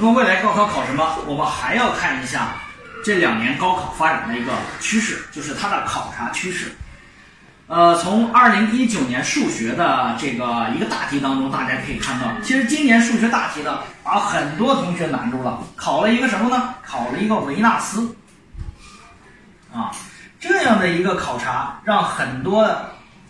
那么未来高考考什么？我们还要看一下这两年高考发展的一个趋势，就是它的考察趋势。呃，从二零一九年数学的这个一个大题当中，大家可以看到，其实今年数学大题呢，把很多同学难住了，考了一个什么呢？考了一个维纳斯。啊，这样的一个考察，让很多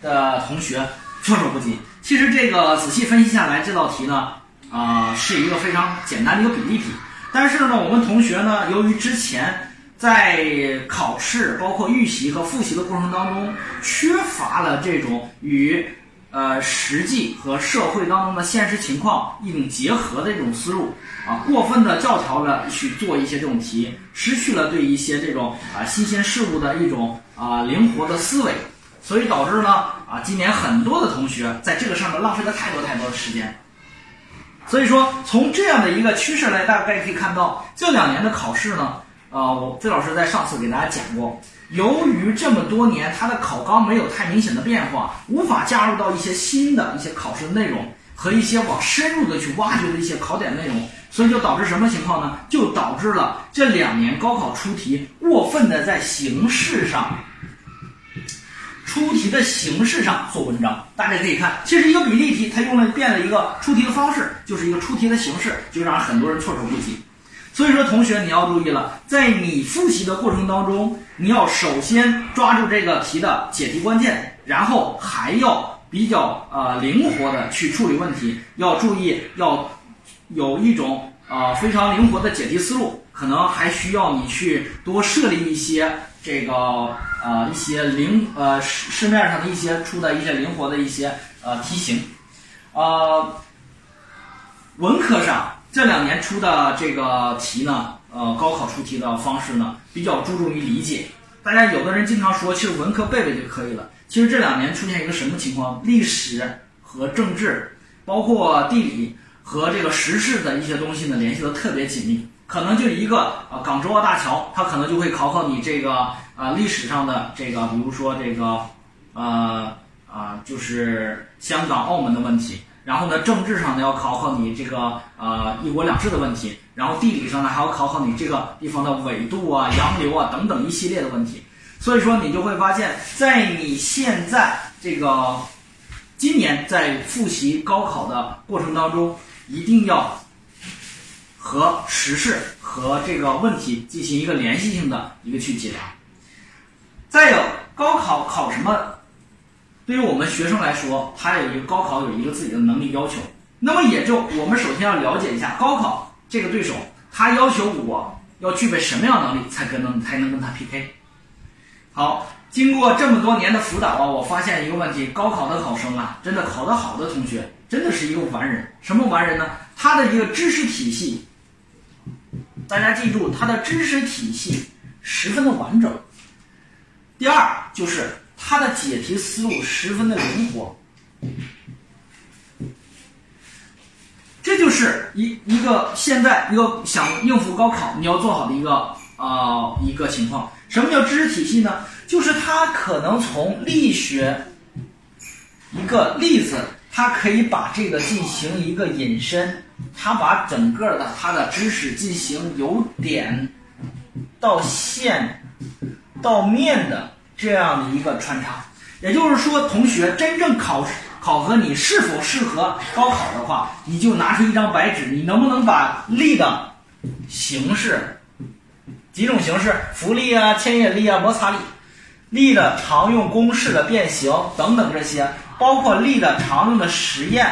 的同学措手不及。其实这个仔细分析下来，这道题呢，啊，是一个非常简单的一个比例题。但是呢，我们同学呢，由于之前。在考试、包括预习和复习的过程当中，缺乏了这种与呃实际和社会当中的现实情况一种结合的这种思路啊，过分的教条了去做一些这种题，失去了对一些这种啊新鲜事物的一种啊灵活的思维，所以导致呢啊今年很多的同学在这个上面浪费了太多太多的时间。所以说，从这样的一个趋势来，大概可以看到这两年的考试呢。呃，我费老师在上次给大家讲过，由于这么多年它的考纲没有太明显的变化，无法加入到一些新的一些考试内容和一些往深入的去挖掘的一些考点内容，所以就导致什么情况呢？就导致了这两年高考出题过分的在形式上，出题的形式上做文章。大家可以看，其实一个比例题，它用了变了一个出题的方式，就是一个出题的形式，就让很多人措手不及。所以说，同学你要注意了，在你复习的过程当中，你要首先抓住这个题的解题关键，然后还要比较呃灵活的去处理问题，要注意要有一种呃非常灵活的解题思路，可能还需要你去多设立一些这个呃一些灵呃市市面上的一些出的一些灵活的一些呃题型，呃文科上。这两年出的这个题呢，呃，高考出题的方式呢，比较注重于理解。大家有的人经常说，其实文科背背就可以了。其实这两年出现一个什么情况？历史和政治，包括地理和这个时事的一些东西呢，联系的特别紧密。可能就一个啊，港珠澳大桥，它可能就会考考你这个啊历史上的这个，比如说这个，呃啊，就是香港、澳门的问题。然后呢，政治上呢要考考你这个呃一国两制的问题，然后地理上呢还要考考你这个地方的纬度啊、洋流啊等等一系列的问题。所以说你就会发现，在你现在这个今年在复习高考的过程当中，一定要和时事和这个问题进行一个联系性的一个去解答。再有，高考考什么？对于我们学生来说，他有一个高考有一个自己的能力要求，那么也就我们首先要了解一下高考这个对手，他要求我要具备什么样能力才跟能才能跟他 PK。好，经过这么多年的辅导啊，我发现一个问题：高考的考生啊，真的考得好的同学，真的是一个完人。什么完人呢？他的一个知识体系，大家记住，他的知识体系十分的完整。第二就是。他的解题思路十分的灵活，这就是一一个现在一个想应付高考你要做好的一个啊一个情况。什么叫知识体系呢？就是他可能从力学一个例子，他可以把这个进行一个引申，他把整个的他的知识进行由点到线到面的。这样的一个穿插，也就是说，同学真正考考核你是否适合高考的话，你就拿出一张白纸，你能不能把力的形式几种形式，浮力啊、牵引力啊、摩擦力，力的常用公式的变形等等这些，包括力的常用的实验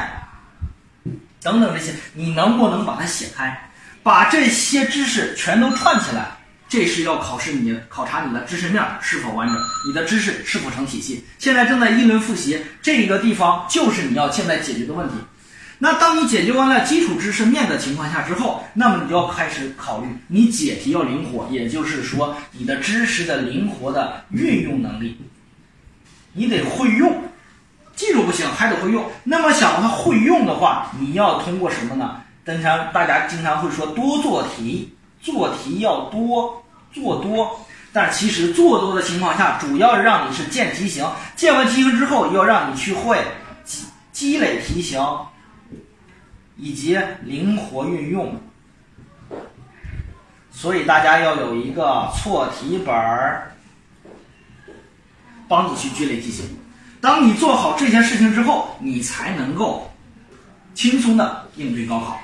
等等这些，你能不能把它写开，把这些知识全都串起来？这是要考试你考察你的知识面是否完整，你的知识是否成体系。现在正在一轮复习，这个地方就是你要现在解决的问题。那当你解决完了基础知识面的情况下之后，那么你就要开始考虑你解题要灵活，也就是说你的知识的灵活的运用能力，你得会用，记住不行，还得会用。那么想要它会用的话，你要通过什么呢？经常大家经常会说多做题。做题要多做多，但其实做多的情况下，主要让你是见题型，见完题型之后，要让你去会积积累题型，以及灵活运用所以大家要有一个错题本儿，帮你去积累题型。当你做好这些事情之后，你才能够轻松的应对高考。